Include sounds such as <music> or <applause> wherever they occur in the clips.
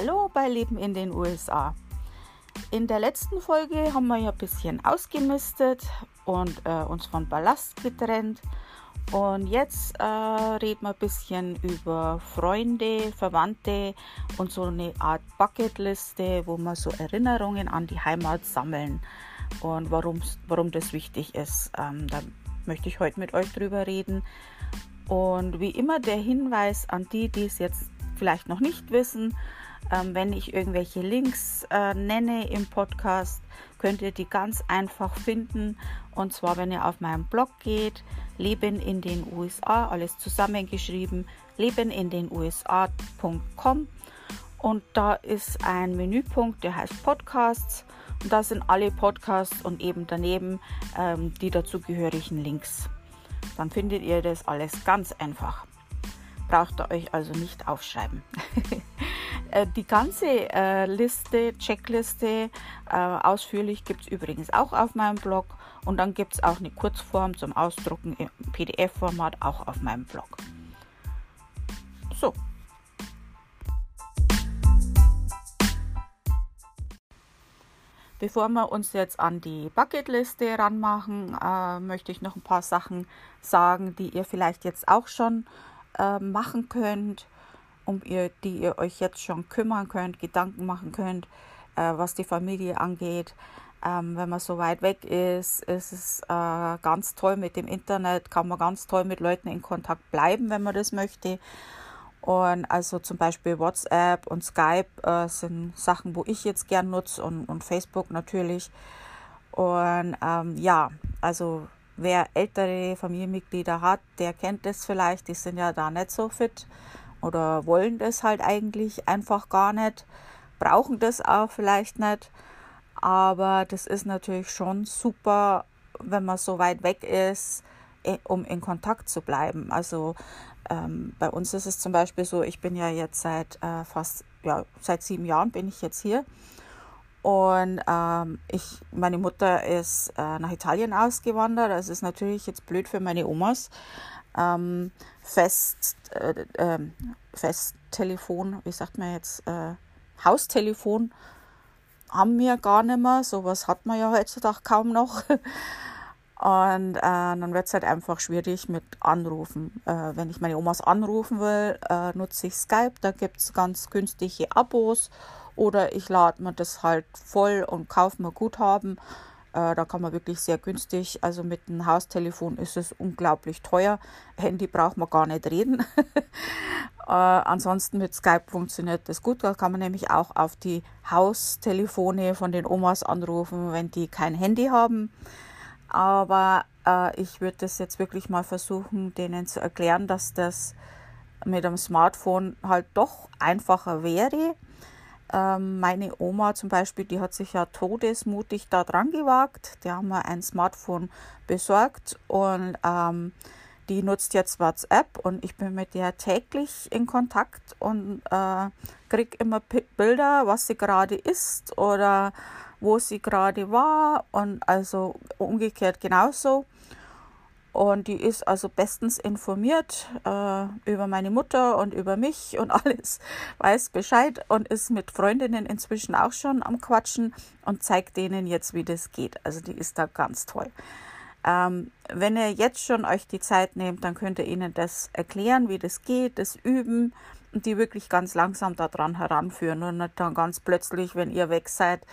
Hallo bei Leben in den USA. In der letzten Folge haben wir ja ein bisschen ausgemistet und äh, uns von Ballast getrennt. Und jetzt äh, reden wir ein bisschen über Freunde, Verwandte und so eine Art Bucketliste, wo wir so Erinnerungen an die Heimat sammeln und warum das wichtig ist. Ähm, da möchte ich heute mit euch drüber reden. Und wie immer der Hinweis an die, die es jetzt vielleicht noch nicht wissen, ähm, wenn ich irgendwelche Links äh, nenne im Podcast, könnt ihr die ganz einfach finden. Und zwar, wenn ihr auf meinen Blog geht, Leben in den USA, alles zusammengeschrieben, lebenindenusa.com. Und da ist ein Menüpunkt, der heißt Podcasts. Und da sind alle Podcasts und eben daneben ähm, die dazugehörigen Links. Dann findet ihr das alles ganz einfach. Braucht ihr euch also nicht aufschreiben. <laughs> Äh, die ganze äh, Liste, Checkliste, äh, ausführlich gibt es übrigens auch auf meinem Blog. Und dann gibt es auch eine Kurzform zum Ausdrucken im PDF-Format auch auf meinem Blog. So. Bevor wir uns jetzt an die Bucketliste ranmachen, äh, möchte ich noch ein paar Sachen sagen, die ihr vielleicht jetzt auch schon äh, machen könnt um ihr, die ihr euch jetzt schon kümmern könnt, Gedanken machen könnt, äh, was die Familie angeht. Ähm, wenn man so weit weg ist, ist es äh, ganz toll mit dem Internet, kann man ganz toll mit Leuten in Kontakt bleiben, wenn man das möchte. Und also zum Beispiel WhatsApp und Skype äh, sind Sachen, wo ich jetzt gern nutze und, und Facebook natürlich. Und ähm, ja, also wer ältere Familienmitglieder hat, der kennt das vielleicht, die sind ja da nicht so fit oder wollen das halt eigentlich einfach gar nicht, brauchen das auch vielleicht nicht. Aber das ist natürlich schon super, wenn man so weit weg ist, eh, um in Kontakt zu bleiben. Also ähm, bei uns ist es zum Beispiel so, ich bin ja jetzt seit äh, fast, ja, seit sieben Jahren bin ich jetzt hier. Und ähm, ich, meine Mutter ist äh, nach Italien ausgewandert. Das ist natürlich jetzt blöd für meine Omas ähm, Fest, äh, äh, Festtelefon, wie sagt man jetzt, äh, Haustelefon haben wir gar nicht mehr. Sowas hat man ja heutzutage kaum noch. <laughs> Und äh, dann wird es halt einfach schwierig mit Anrufen. Äh, wenn ich meine Omas anrufen will, äh, nutze ich Skype. Da gibt es ganz günstige Abos. Oder ich lade mir das halt voll und kaufe mir Guthaben äh, da kann man wirklich sehr günstig, also mit dem Haustelefon ist es unglaublich teuer. Handy braucht man gar nicht reden. <laughs> äh, ansonsten mit Skype funktioniert das gut. Da kann man nämlich auch auf die Haustelefone von den Omas anrufen, wenn die kein Handy haben. Aber äh, ich würde das jetzt wirklich mal versuchen, denen zu erklären, dass das mit dem Smartphone halt doch einfacher wäre ähm, meine Oma zum Beispiel, die hat sich ja todesmutig da dran gewagt. Die haben wir ein Smartphone besorgt und ähm, die nutzt jetzt WhatsApp und ich bin mit der täglich in Kontakt und äh, kriege immer P Bilder, was sie gerade isst oder wo sie gerade war und also umgekehrt genauso. Und die ist also bestens informiert äh, über meine Mutter und über mich und <laughs> alles, weiß Bescheid und ist mit Freundinnen inzwischen auch schon am Quatschen und zeigt denen jetzt, wie das geht. Also die ist da ganz toll. Ähm, wenn ihr jetzt schon euch die Zeit nehmt, dann könnt ihr ihnen das erklären, wie das geht, das üben und die wirklich ganz langsam daran heranführen und nicht dann ganz plötzlich, wenn ihr weg seid,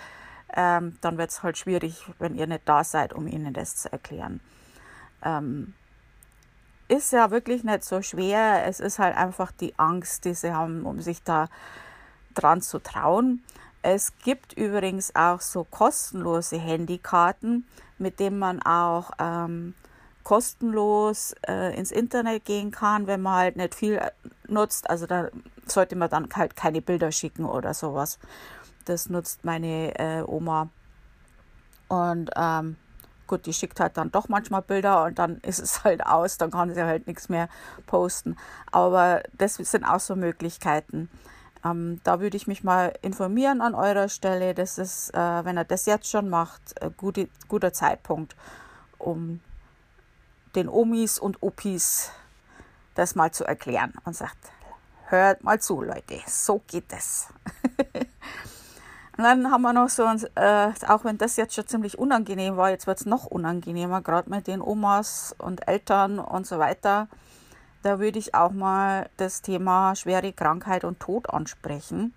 ähm, dann wird es halt schwierig, wenn ihr nicht da seid, um ihnen das zu erklären ähm, ist ja wirklich nicht so schwer. Es ist halt einfach die Angst, die sie haben, um sich da dran zu trauen. Es gibt übrigens auch so kostenlose Handykarten, mit denen man auch ähm, kostenlos äh, ins Internet gehen kann, wenn man halt nicht viel nutzt. Also da sollte man dann halt keine Bilder schicken oder sowas. Das nutzt meine äh, Oma. Und ähm, Gut, die schickt halt dann doch manchmal Bilder und dann <laughs> ist es halt aus, dann kann sie halt nichts mehr posten. Aber das sind auch so Möglichkeiten. Ähm, da würde ich mich mal informieren an eurer Stelle. Das ist, äh, wenn er das jetzt schon macht, ein gute, guter Zeitpunkt, um den Omis und Opis das mal zu erklären und sagt, hört mal zu, Leute, so geht es. <laughs> Und dann haben wir noch so, äh, auch wenn das jetzt schon ziemlich unangenehm war, jetzt wird es noch unangenehmer, gerade mit den Omas und Eltern und so weiter. Da würde ich auch mal das Thema schwere Krankheit und Tod ansprechen,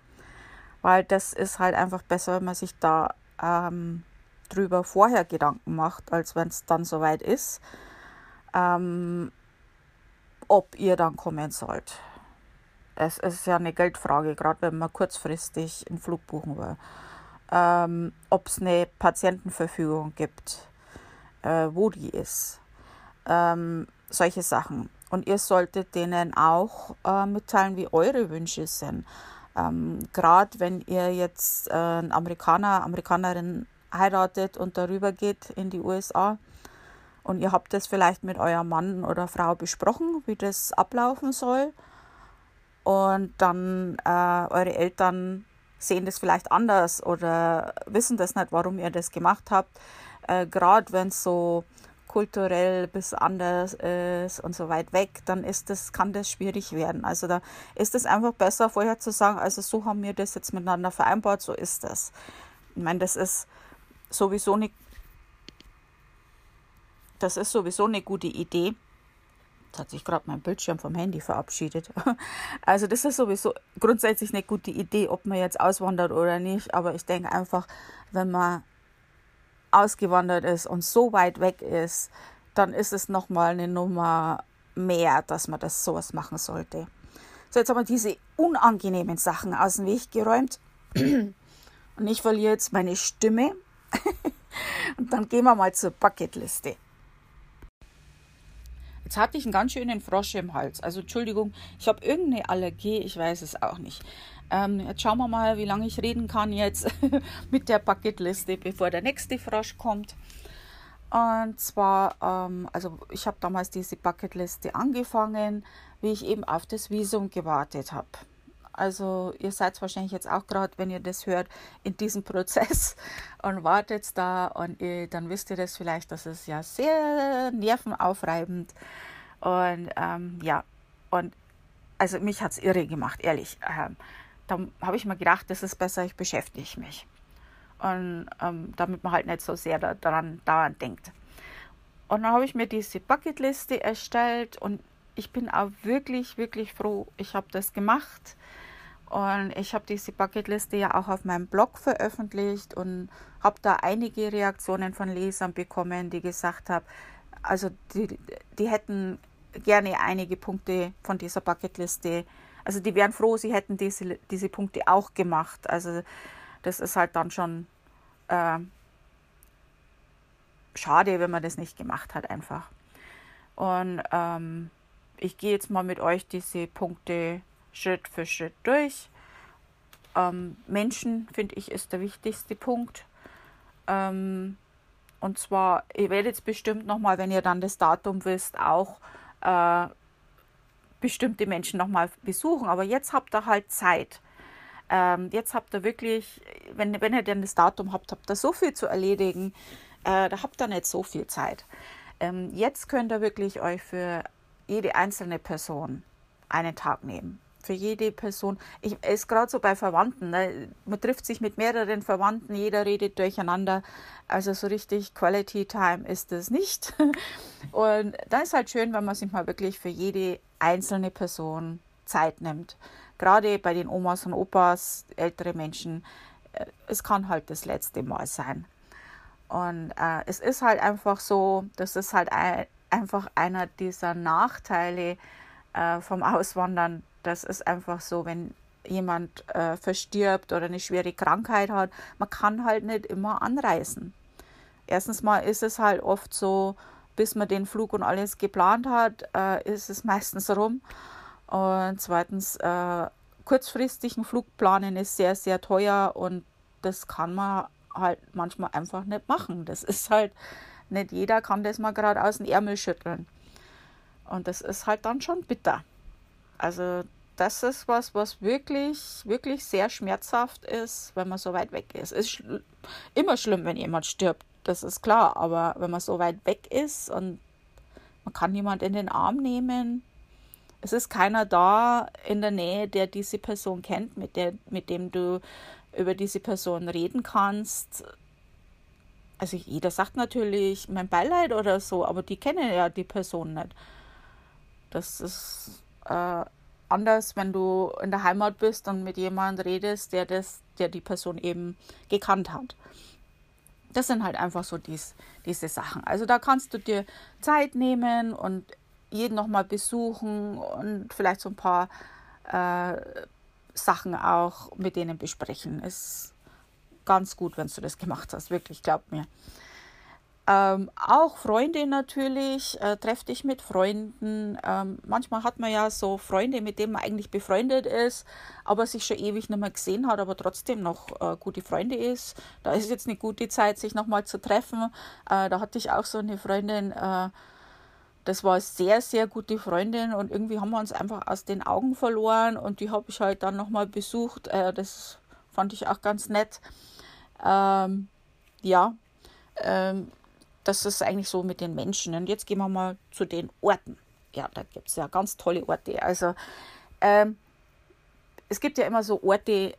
weil das ist halt einfach besser, wenn man sich da ähm, drüber vorher Gedanken macht, als wenn es dann soweit ist, ähm, ob ihr dann kommen sollt es ist ja eine Geldfrage, gerade wenn man kurzfristig einen Flug buchen will. Ähm, Ob es eine Patientenverfügung gibt, äh, wo die ist. Ähm, solche Sachen. Und ihr solltet denen auch äh, mitteilen, wie eure Wünsche sind. Ähm, gerade wenn ihr jetzt äh, einen Amerikaner, Amerikanerin heiratet und darüber geht in die USA und ihr habt das vielleicht mit eurem Mann oder Frau besprochen, wie das ablaufen soll und dann äh, eure Eltern sehen das vielleicht anders oder wissen das nicht, warum ihr das gemacht habt. Äh, Gerade wenn es so kulturell bis anders ist und so weit weg, dann ist das, kann das schwierig werden. Also da ist es einfach besser, vorher zu sagen, also so haben wir das jetzt miteinander vereinbart, so ist das. Ich meine, das ist sowieso eine, das ist sowieso eine gute Idee. Jetzt hat sich gerade mein Bildschirm vom Handy verabschiedet. <laughs> Also das ist sowieso grundsätzlich eine gute Idee, ob man jetzt auswandert oder nicht. Aber ich denke einfach, wenn man ausgewandert ist und so weit weg ist, dann ist es nochmal eine Nummer mehr, dass man das sowas machen sollte. So, jetzt haben wir diese unangenehmen Sachen aus dem Weg geräumt. Und ich verliere jetzt meine Stimme. <laughs> Und dann gehen wir mal zur Bucketliste. Jetzt hatte ich einen ganz schönen Frosch im Hals. Also Entschuldigung, ich habe irgendeine Allergie, ich weiß es auch nicht. Ähm, jetzt schauen wir mal, wie lange ich reden kann jetzt <laughs> mit der Bucketliste, bevor der nächste Frosch kommt. Und zwar, ähm, also ich habe damals diese Bucketliste angefangen, wie ich eben auf das Visum gewartet habe. Also ihr seid wahrscheinlich jetzt auch gerade, wenn ihr das hört, in diesem <laughs> Prozess und wartet da und ihr, dann wisst ihr das vielleicht, das ist ja sehr nervenaufreibend und ähm, ja, und also mich hat es irre gemacht, ehrlich. Ähm, da habe ich mir gedacht, das ist besser, ich beschäftige mich. Und ähm, damit man halt nicht so sehr daran dauernd denkt. Und dann habe ich mir diese Bucketliste erstellt und ich bin auch wirklich, wirklich froh, ich habe das gemacht. Und ich habe diese Bucketliste ja auch auf meinem Blog veröffentlicht und habe da einige Reaktionen von Lesern bekommen, die gesagt haben, also die, die hätten gerne einige Punkte von dieser Bucketliste, also die wären froh, sie hätten diese, diese Punkte auch gemacht. Also das ist halt dann schon äh, schade, wenn man das nicht gemacht hat einfach. Und ähm, ich gehe jetzt mal mit euch diese Punkte Schritt für Schritt durch. Ähm, Menschen, finde ich, ist der wichtigste Punkt. Ähm, und zwar, ihr werdet bestimmt nochmal, wenn ihr dann das Datum wisst, auch äh, bestimmte Menschen nochmal besuchen. Aber jetzt habt ihr halt Zeit. Ähm, jetzt habt ihr wirklich, wenn, wenn ihr denn das Datum habt, habt ihr so viel zu erledigen. Äh, da habt ihr nicht so viel Zeit. Ähm, jetzt könnt ihr wirklich euch für jede einzelne Person einen Tag nehmen für jede Person. Ich ist gerade so bei Verwandten. Ne? Man trifft sich mit mehreren Verwandten, jeder redet durcheinander. Also so richtig Quality Time ist es nicht. <laughs> Und da ist halt schön, wenn man sich mal wirklich für jede einzelne Person Zeit nimmt. Gerade bei den Omas und Opas, ältere Menschen, äh, es kann halt das letzte Mal sein. Und äh, es ist halt einfach so, das ist halt ein, einfach einer dieser Nachteile äh, vom Auswandern, das ist einfach so, wenn jemand äh, verstirbt oder eine schwere Krankheit hat, man kann halt nicht immer anreisen. Erstens mal ist es halt oft so, bis man den Flug und alles geplant hat, äh, ist es meistens rum. Und zweitens, äh, kurzfristig einen Flug planen ist sehr, sehr teuer und das kann man halt manchmal einfach nicht machen. Das ist halt, nicht jeder kann das mal gerade aus dem Ärmel schütteln. Und das ist halt dann schon bitter. Also das ist was, was wirklich, wirklich sehr schmerzhaft ist, wenn man so weit weg ist. Es ist schl immer schlimm, wenn jemand stirbt, das ist klar. Aber wenn man so weit weg ist und man kann jemand in den Arm nehmen, Es ist keiner da in der Nähe, der diese Person kennt, mit, der, mit dem du über diese Person reden kannst. Also jeder sagt natürlich mein Beileid oder so, aber die kennen ja die Person nicht. Das ist äh, anders, wenn du in der Heimat bist und mit jemandem redest, der das, der die Person eben gekannt hat. Das sind halt einfach so dies, diese Sachen. Also da kannst du dir Zeit nehmen und jeden nochmal besuchen und vielleicht so ein paar äh, Sachen auch mit denen besprechen. Ist ganz gut, wenn du das gemacht hast, wirklich, glaub mir. Ähm, auch Freunde natürlich, äh, treff dich mit Freunden. Ähm, manchmal hat man ja so Freunde, mit denen man eigentlich befreundet ist, aber sich schon ewig nicht mehr gesehen hat, aber trotzdem noch äh, gute Freunde ist. Da ist jetzt eine gute Zeit, sich nochmal zu treffen. Äh, da hatte ich auch so eine Freundin, äh, das war sehr, sehr gute Freundin und irgendwie haben wir uns einfach aus den Augen verloren und die habe ich halt dann nochmal besucht. Äh, das fand ich auch ganz nett. Ähm, ja, ähm, das ist eigentlich so mit den Menschen. Und jetzt gehen wir mal zu den Orten. Ja, da gibt es ja ganz tolle Orte. Also ähm, es gibt ja immer so Orte,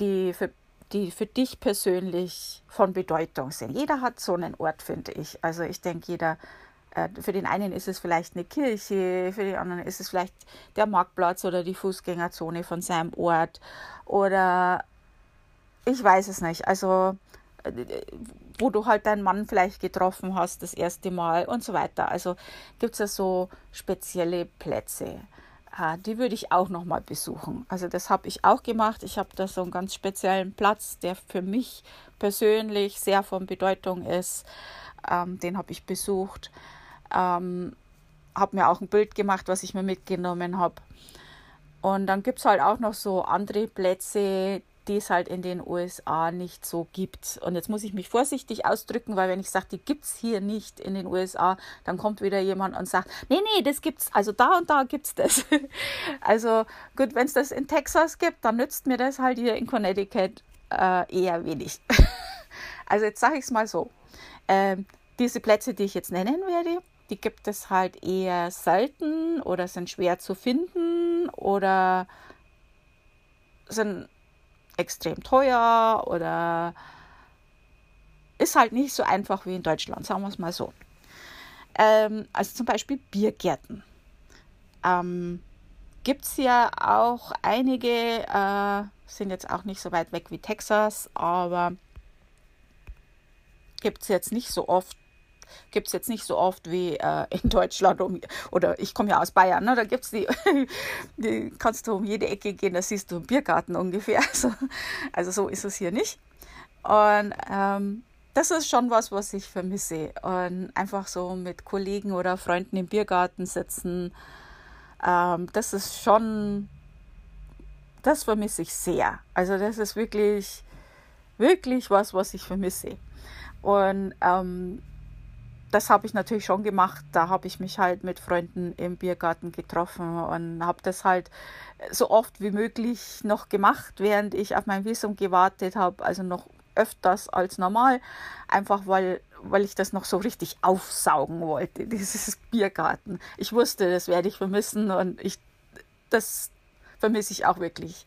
die für, die für dich persönlich von Bedeutung sind. Jeder hat so einen Ort, finde ich. Also ich denke, jeder, äh, für den einen ist es vielleicht eine Kirche, für den anderen ist es vielleicht der Marktplatz oder die Fußgängerzone von seinem Ort oder ich weiß es nicht. Also wo du halt deinen Mann vielleicht getroffen hast das erste Mal und so weiter. Also gibt es ja so spezielle Plätze. Ah, die würde ich auch nochmal besuchen. Also das habe ich auch gemacht. Ich habe da so einen ganz speziellen Platz, der für mich persönlich sehr von Bedeutung ist. Ähm, den habe ich besucht. Ähm, habe mir auch ein Bild gemacht, was ich mir mitgenommen habe. Und dann gibt es halt auch noch so andere Plätze, die es halt in den USA nicht so gibt. Und jetzt muss ich mich vorsichtig ausdrücken, weil wenn ich sage, die gibt es hier nicht in den USA, dann kommt wieder jemand und sagt, nee, nee, das gibt's, also da und da gibt es das. <laughs> also gut, wenn es das in Texas gibt, dann nützt mir das halt hier in Connecticut äh, eher wenig. <laughs> also jetzt sage ich es mal so. Ähm, diese Plätze, die ich jetzt nennen werde, die gibt es halt eher selten oder sind schwer zu finden oder sind extrem teuer oder ist halt nicht so einfach wie in Deutschland, sagen wir es mal so. Ähm, also zum Beispiel Biergärten. Ähm, Gibt es ja auch einige, äh, sind jetzt auch nicht so weit weg wie Texas, aber gibt es jetzt nicht so oft gibt es jetzt nicht so oft wie äh, in Deutschland. Um, oder ich komme ja aus Bayern, ne? da gibt es die, <laughs> die, kannst du um jede Ecke gehen, da siehst du einen Biergarten ungefähr. <laughs> Also, also so ist es hier nicht. Und ähm, das ist schon was, was ich vermisse. Und einfach so mit Kollegen oder Freunden im Biergarten sitzen, ähm, das ist schon, das vermisse ich sehr. Also das ist wirklich, wirklich was, was ich vermisse. Und ähm, das habe ich natürlich schon gemacht. Da habe ich mich halt mit Freunden im Biergarten getroffen und habe das halt so oft wie möglich noch gemacht, während ich auf mein Visum gewartet habe. Also noch öfters als normal, einfach weil, weil ich das noch so richtig aufsaugen wollte, <laughs> dieses Biergarten. Ich wusste, das werde ich vermissen und ich, das vermisse ich auch wirklich.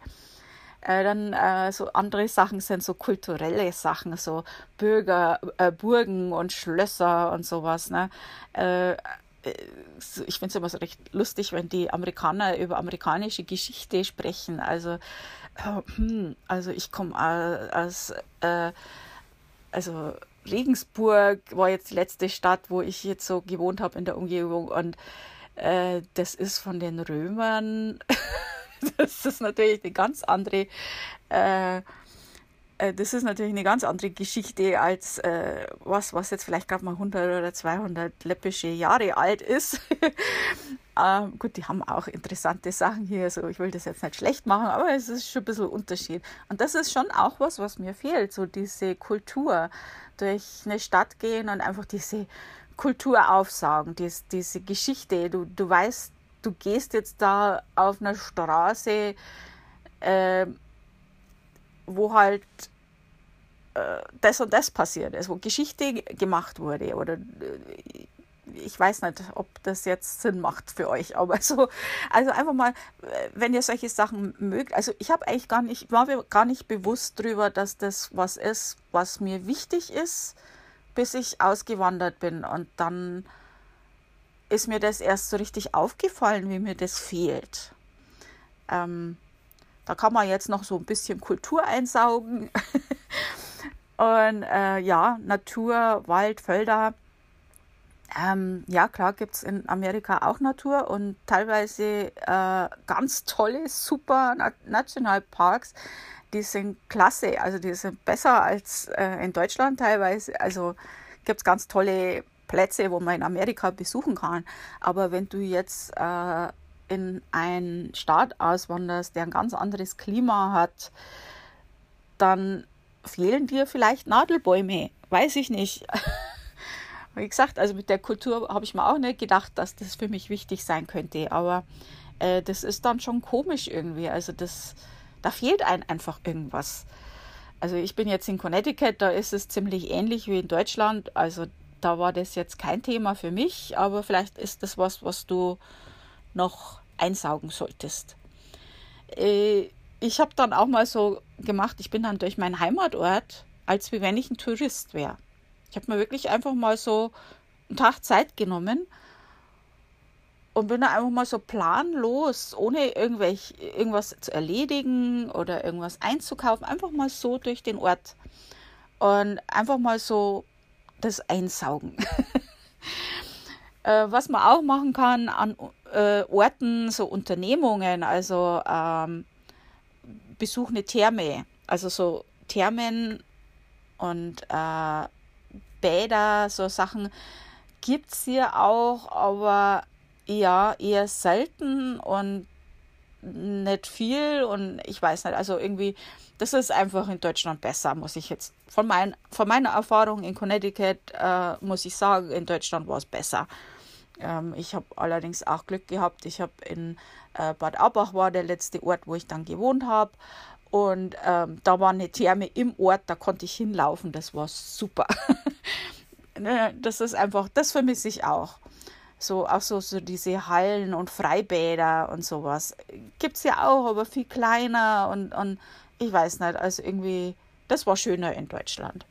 Äh, dann äh, so andere Sachen sind so kulturelle Sachen, so Bürger, äh, Burgen und Schlösser und sowas. Ne? Äh, äh, ich finde es immer so recht lustig, wenn die Amerikaner über amerikanische Geschichte sprechen. Also, äh, hm, also ich komme aus, also Regensburg war jetzt die letzte Stadt, wo ich jetzt so gewohnt habe in der Umgebung und das ist von den Römern <laughs> <laughs> das ist natürlich eine ganz andere, äh, äh, das ist natürlich eine ganz andere Geschichte als äh, was, was jetzt vielleicht gerade mal 100 oder 200 läppische Jahre alt ist. <laughs> ähm, gut, die haben auch interessante Sachen hier, so ich will das jetzt nicht schlecht machen, aber es ist schon ein bisschen Unterschied. Und das ist schon auch was, was mir fehlt, so diese Kultur durch eine Stadt gehen und einfach diese Kultur aufsaugen, diese, diese Geschichte. Du, du weißt du gehst jetzt da auf einer Straße, äh, wo halt äh, das und das passiert ist, wo Geschichte gemacht wurde oder äh, ich weiß nicht, ob das jetzt Sinn macht für euch, aber <laughs> so, also einfach mal, wenn ihr solche Sachen mögt, also ich habe eigentlich gar nicht, war mir gar nicht bewusst darüber, dass das was ist, was mir wichtig ist, bis ich ausgewandert bin und dann ist mir das erst so richtig aufgefallen, wie mir das fehlt. Ähm, da kann man jetzt noch so ein bisschen Kultur einsaugen. <laughs> Und äh, ja, Natur, Wald, Felder. Ähm, ja, klar gibt es in Amerika auch Natur und teilweise äh, ganz tolle, super Na Nationalparks. Die sind klasse, also die sind besser als äh, in Deutschland teilweise. Also gibt es ganz tolle Plätze, wo man in Amerika besuchen kann. Aber wenn du jetzt äh, in einen Staat auswanderst, der ein ganz anderes Klima hat, dann fehlen dir vielleicht Nadelbäume. Weiß ich nicht. <laughs> Wie gesagt, also mit der Kultur habe ich mir auch nicht gedacht, dass das für mich wichtig sein könnte. Aber äh, das ist dann schon komisch irgendwie. Also das, da fehlt einem einfach irgendwas. Also ich bin jetzt in Connecticut, da ist es ziemlich ähnlich wie in Deutschland. Also da war das jetzt kein Thema für mich, aber vielleicht ist das was, was du noch einsaugen solltest. Äh, ich habe dann auch mal so gemacht, ich bin dann durch meinen Heimatort, als wie wenn ich ein Tourist wäre. Ich habe mir wirklich einfach mal so einen Tag Zeit genommen und bin da einfach mal so planlos, ohne irgendwelch, irgendwas zu erledigen oder irgendwas einzukaufen, einfach mal so durch den Ort und einfach mal so das einsaugen. <laughs> äh, was man auch machen kann an äh, Orten, so Unternehmungen, also ähm, Besuch eine Therme, also so Thermen und äh, Bäder, so Sachen gibt es hier auch, aber ja, eher selten und nicht viel und ich weiß nicht, also irgendwie, das ist einfach in Deutschland besser, muss ich jetzt, von, mein, von meiner Erfahrung in Connecticut, äh, muss ich sagen, in Deutschland war es besser. Ähm, ich habe allerdings auch Glück gehabt. Ich habe in äh, Bad Aubach war der letzte Ort, wo ich dann gewohnt habe. Und ähm, da war eine Therme im Ort, da konnte ich hinlaufen. Das war super. <laughs> Ne, das ist einfach, das vermisse ich auch. So, auch so, so diese Hallen und Freibäder und sowas. Gibt es ja auch, aber viel kleiner und, und ich weiß nicht, also irgendwie, das war schöner in Deutschland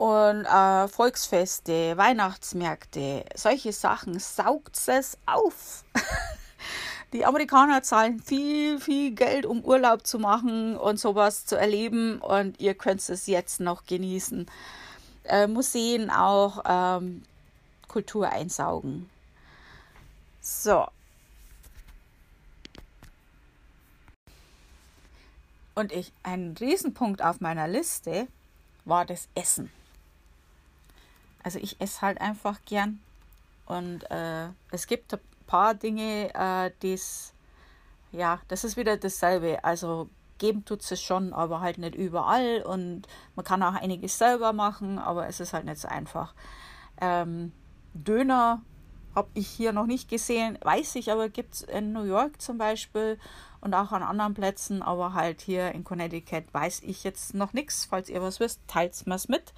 und äh, Volksfeste, Weihnachtsmärkte, solche Sachen saugt es auf. <laughs> Die Amerikaner zahlen viel, viel Geld, um Urlaub zu machen und sowas zu erleben und ihr könnt es jetzt noch genießen. Äh, Museen auch ähm, Kultur einsaugen. So. Und ich, ein Riesenpunkt auf meiner Liste war das Essen. Also ich esse halt einfach gern. Und äh, es gibt ein paar Dinge, äh, die's, ja, das ist wieder dasselbe. Also geben tut es schon, aber halt nicht überall. Und man kann auch einiges selber machen, aber es ist halt nicht so einfach. Ähm, Döner habe ich hier noch nicht gesehen, weiß ich, aber gibt es in New York zum Beispiel und auch an anderen Plätzen, aber halt hier in Connecticut weiß ich jetzt noch nichts. Falls ihr was wisst, teilt mir es mit.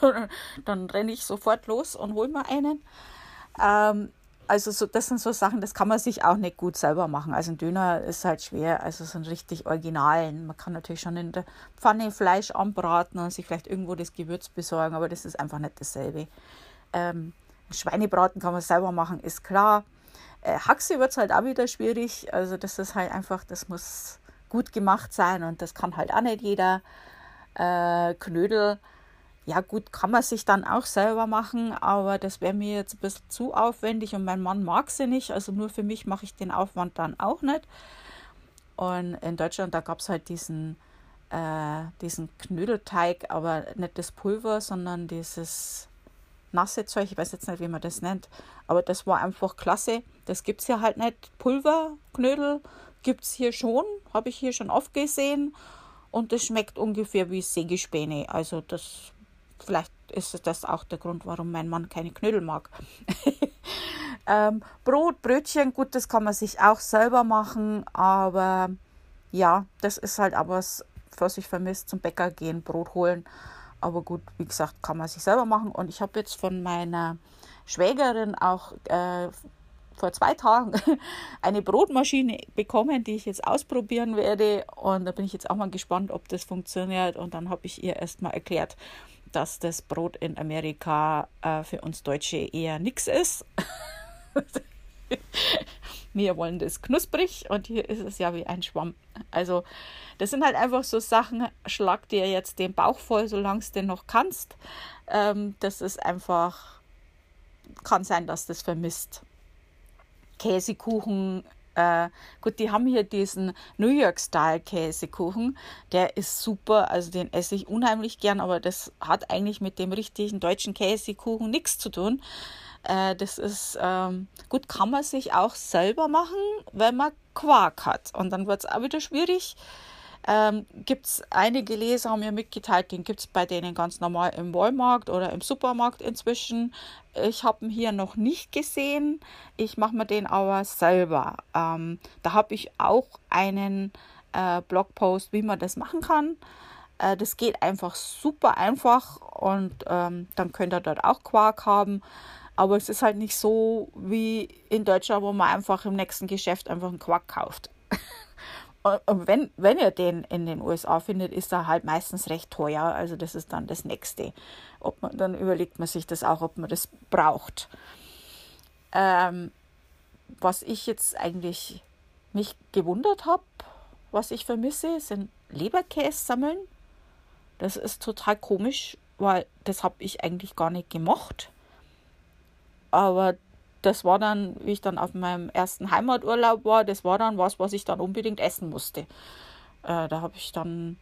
<laughs> Dann renne ich sofort los und hole mir einen. Ähm, also so, das sind so Sachen, das kann man sich auch nicht gut selber machen. Also ein Döner ist halt schwer, also so ein richtig originalen. Man kann natürlich schon in der Pfanne Fleisch anbraten und sich vielleicht irgendwo das Gewürz besorgen, aber das ist einfach nicht dasselbe. Ähm, Schweinebraten kann man selber machen, ist klar. Äh, Haxe wird es halt auch wieder schwierig. Also das ist halt einfach, das muss gut gemacht sein und das kann halt auch nicht jeder. Äh, Knödel, ja gut, kann man sich dann auch selber machen, aber das wäre mir jetzt ein bisschen zu aufwendig und mein Mann mag sie nicht. Also nur für mich mache ich den Aufwand dann auch nicht. Und in Deutschland, da gab es halt diesen, äh, diesen Knödelteig, aber nicht das Pulver, sondern dieses nasse Zeug, ich weiß jetzt nicht, wie man das nennt, aber das war einfach klasse. Das gibt es ja halt nicht. Pulverknödel gibt es hier schon, habe ich hier schon oft gesehen und das schmeckt ungefähr wie Sägespäne. Also das, vielleicht ist das auch der Grund, warum mein Mann keine Knödel mag. <laughs> ähm, Brot, Brötchen, gut, das kann man sich auch selber machen, aber ja, das ist halt aber was, was ich vermisse, zum Bäcker gehen, Brot holen Aber gut, wie gesagt, kann man sich selber machen. Und ich habe jetzt von meiner Schwägerin auch äh, vor zwei Tagen <laughs> eine Brotmaschine bekommen, die ich jetzt ausprobieren werde. Und da bin ich jetzt auch mal gespannt, ob das funktioniert. Und dann habe ich ihr erstmal erklärt, dass das Brot in Amerika äh, für uns Deutsche eher nichts ist. <laughs> <laughs> Wir wollen das knusprig und hier ist es ja wie ein Schwamm. Also, das sind halt einfach so Sachen, schlag dir jetzt den Bauch voll, solange du den noch kannst. Ähm, das ist einfach, kann sein, dass das vermisst. Käsekuchen, äh, gut, die haben hier diesen New York-Style-Käsekuchen. Der ist super, also den esse ich unheimlich gern, aber das hat eigentlich mit dem richtigen deutschen Käsekuchen nichts zu tun. Äh, das ist ähm, gut, kann man sich auch selber machen, wenn man Quark hat. Und dann wird es auch wieder schwierig. Ähm, gibt es einige Leser haben mir mitgeteilt, den gibt es bei denen ganz normal im Walmart oder im Supermarkt inzwischen. Ich habe ihn hier noch nicht gesehen. Ich mache mir den aber selber. Ähm, da habe ich auch einen äh, Blogpost, wie man das machen kann. Äh, das geht einfach super einfach und ähm, dann könnt ihr dort auch Quark haben. Aber es ist halt nicht so wie in Deutschland, wo man einfach im nächsten Geschäft einfach einen Quark kauft. <laughs> Und wenn, wenn ihr den in den USA findet, ist er halt meistens recht teuer. Also das ist dann das Nächste. Ob man, dann überlegt man sich das auch, ob man das braucht. Ähm, was ich jetzt eigentlich mich gewundert habe, was ich vermisse, sind Leberkäse sammeln. Das ist total komisch, weil das habe ich eigentlich gar nicht gemocht. Aber das war dann, wie ich dann auf meinem ersten Heimaturlaub war, das war dann was, was ich dann unbedingt essen musste. Äh, da habe ich dann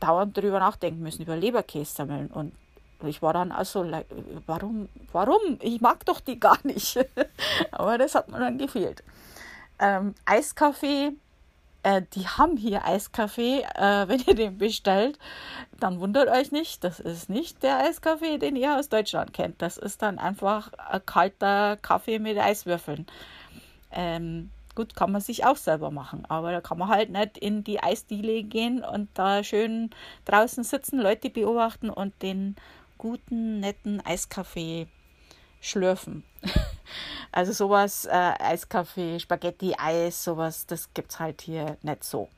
dauernd darüber nachdenken müssen, über Leberkäse sammeln. Und ich war dann also, warum, warum? Ich mag doch die gar nicht. <laughs> Aber das hat mir dann gefehlt. Ähm, Eiskaffee äh, die haben hier Eiskaffee. Äh, <laughs> wenn ihr den bestellt, dann wundert euch nicht, das ist nicht der Eiskaffee, den ihr aus Deutschland kennt. Das ist dann einfach ein kalter Kaffee mit Eiswürfeln. Ähm, gut, kann man sich auch selber machen, aber da kann man halt nicht in die Eisdiele gehen und da schön draußen sitzen, Leute beobachten und den guten, netten Eiskaffee schlürfen. <laughs> Also sowas, äh, Eiskaffee, Spaghetti, Eis, sowas, das gibt es halt hier nicht so.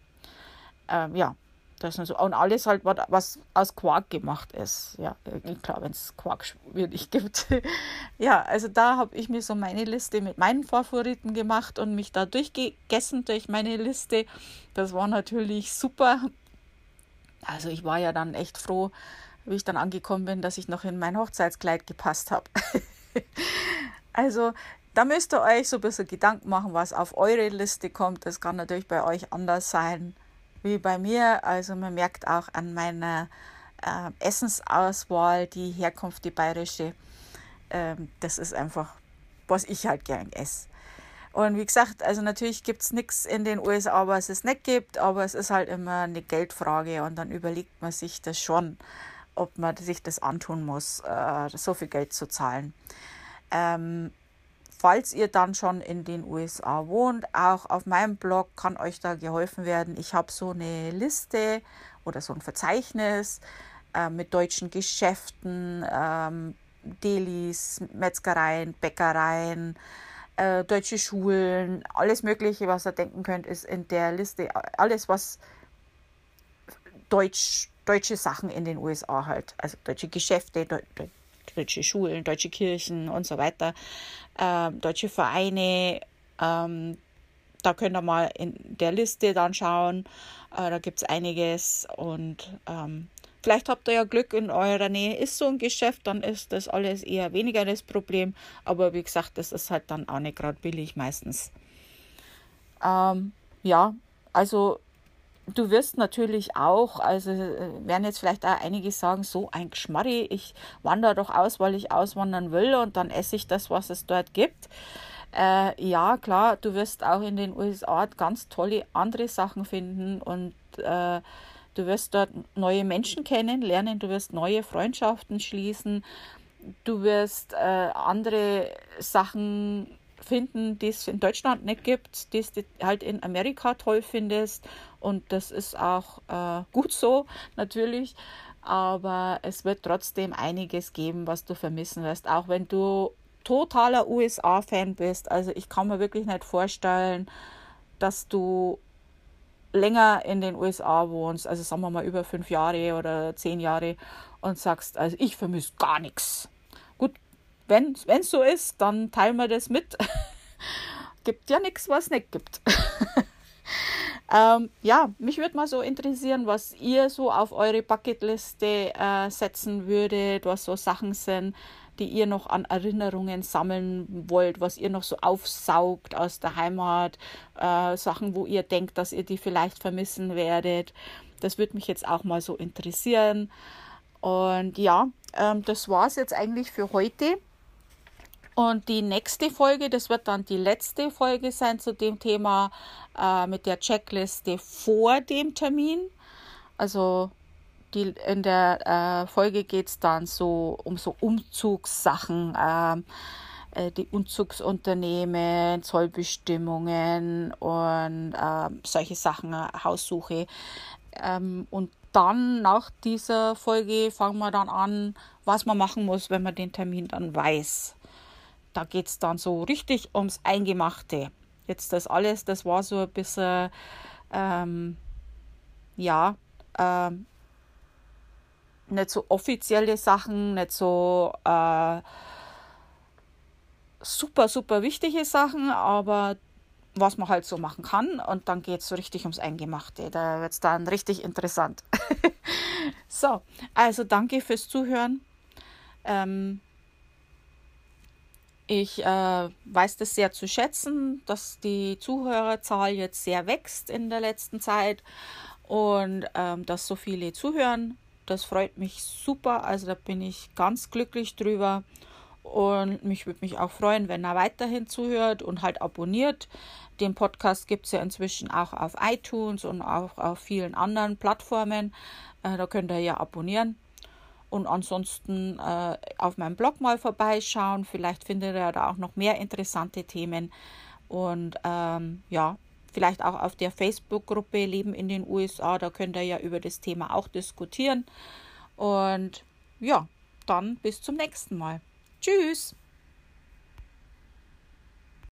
Ähm, ja, das ist so. Und alles halt, was aus Quark gemacht ist. Ja, klar, wenn es Quark wirklich gibt. <laughs> ja, also da habe ich mir so meine Liste mit meinen Favoriten gemacht und mich da durchgegessen durch meine Liste. Das war natürlich super. Also ich war ja dann echt froh, wie ich dann angekommen bin, dass ich noch in mein Hochzeitskleid gepasst habe. <laughs> also da müsst ihr euch so ein bisschen Gedanken machen, was auf eure Liste kommt. Das kann natürlich bei euch anders sein wie bei mir. Also man merkt auch an meiner äh, Essensauswahl die Herkunft, die bayerische. Ähm, das ist einfach, was ich halt gern esse. Und wie gesagt, also natürlich gibt es nichts in den USA, was es nicht gibt, aber es ist halt immer eine Geldfrage und dann überlegt man sich das schon, ob man sich das antun muss, äh, so viel Geld zu zahlen. Ähm, falls ihr dann schon in den USA wohnt, auch auf meinem Blog kann euch da geholfen werden. Ich habe so eine Liste oder so ein Verzeichnis äh, mit deutschen Geschäften, ähm, Delis, Metzgereien, Bäckereien, äh, deutsche Schulen, alles Mögliche, was ihr denken könnt, ist in der Liste. Alles, was Deutsch, deutsche Sachen in den USA halt, also deutsche Geschäfte, Deu deutsche Schulen, deutsche Kirchen und so weiter, äh, deutsche Vereine. Ähm, da könnt ihr mal in der Liste dann schauen. Äh, da gibt es einiges und ähm, vielleicht habt ihr ja Glück in eurer Nähe ist so ein Geschäft, dann ist das alles eher weniger das Problem. Aber wie gesagt, das ist halt dann auch nicht gerade billig meistens. Ähm, ja, also du wirst natürlich auch, also äh, werden jetzt vielleicht auch einige sagen, so ein Geschmarri, ich wandere doch aus, weil ich auswandern will und dann esse ich das, was es dort gibt. Äh, ja, klar, du wirst auch in den USA ganz tolle andere Sachen finden und äh, du wirst dort neue Menschen kennenlernen, du wirst neue Freundschaften schließen, du wirst äh, andere Sachen finden, die es in Deutschland nicht gibt, die du halt in Amerika toll findest. Und das ist auch äh, gut so, natürlich. aber es wird trotzdem einiges geben, was du vermissen wirst, auch wenn du totaler USA-Fan bist. Also ich kann mir wirklich nicht vorstellen, dass du länger in den USA wohnst, also sagen wir mal über fünf Jahre oder zehn Jahre und sagst, also ich vermisse gar nichts. Wenn es so ist, dann teilen wir das mit. <laughs> gibt ja nichts, was nicht gibt. <laughs> ähm, ja, mich würde mal so interessieren, was ihr so auf eure Bucketliste äh, setzen würdet, was so Sachen sind, die ihr noch an Erinnerungen sammeln wollt, was ihr noch so aufsaugt aus der Heimat, äh, Sachen, wo ihr denkt, dass ihr die vielleicht vermissen werdet. Das würde mich jetzt auch mal so interessieren. Und ja, ähm, das war es jetzt eigentlich für heute. Und die nächste Folge, das wird dann die letzte Folge sein zu dem Thema äh, mit der Checkliste vor dem Termin. Also die, in der äh, Folge geht es dann so um so Umzugssachen, ähm, äh, die Umzugsunternehmen, Zollbestimmungen und äh, solche Sachen, äh, Haussuche. Ähm, und dann nach dieser Folge fangen wir dann an, was man machen muss, wenn man den Termin dann weiß. Da geht es dann so richtig ums Eingemachte. Jetzt das alles, das war so ein bisschen, ähm, ja, ähm, nicht so offizielle Sachen, nicht so äh, super, super wichtige Sachen, aber was man halt so machen kann. Und dann geht es so richtig ums Eingemachte. Da wird es dann richtig interessant. <laughs> so, also danke fürs Zuhören. Ähm, ich äh, weiß das sehr zu schätzen, dass die Zuhörerzahl jetzt sehr wächst in der letzten Zeit und ähm, dass so viele zuhören. Das freut mich super. Also da bin ich ganz glücklich drüber. Und mich würde mich auch freuen, wenn er weiterhin zuhört und halt abonniert. Den Podcast gibt es ja inzwischen auch auf iTunes und auch auf vielen anderen Plattformen. Äh, da könnt ihr ja abonnieren. Und ansonsten äh, auf meinem Blog mal vorbeischauen. Vielleicht findet ihr da auch noch mehr interessante Themen. Und ähm, ja, vielleicht auch auf der Facebook-Gruppe Leben in den USA. Da könnt ihr ja über das Thema auch diskutieren. Und ja, dann bis zum nächsten Mal. Tschüss.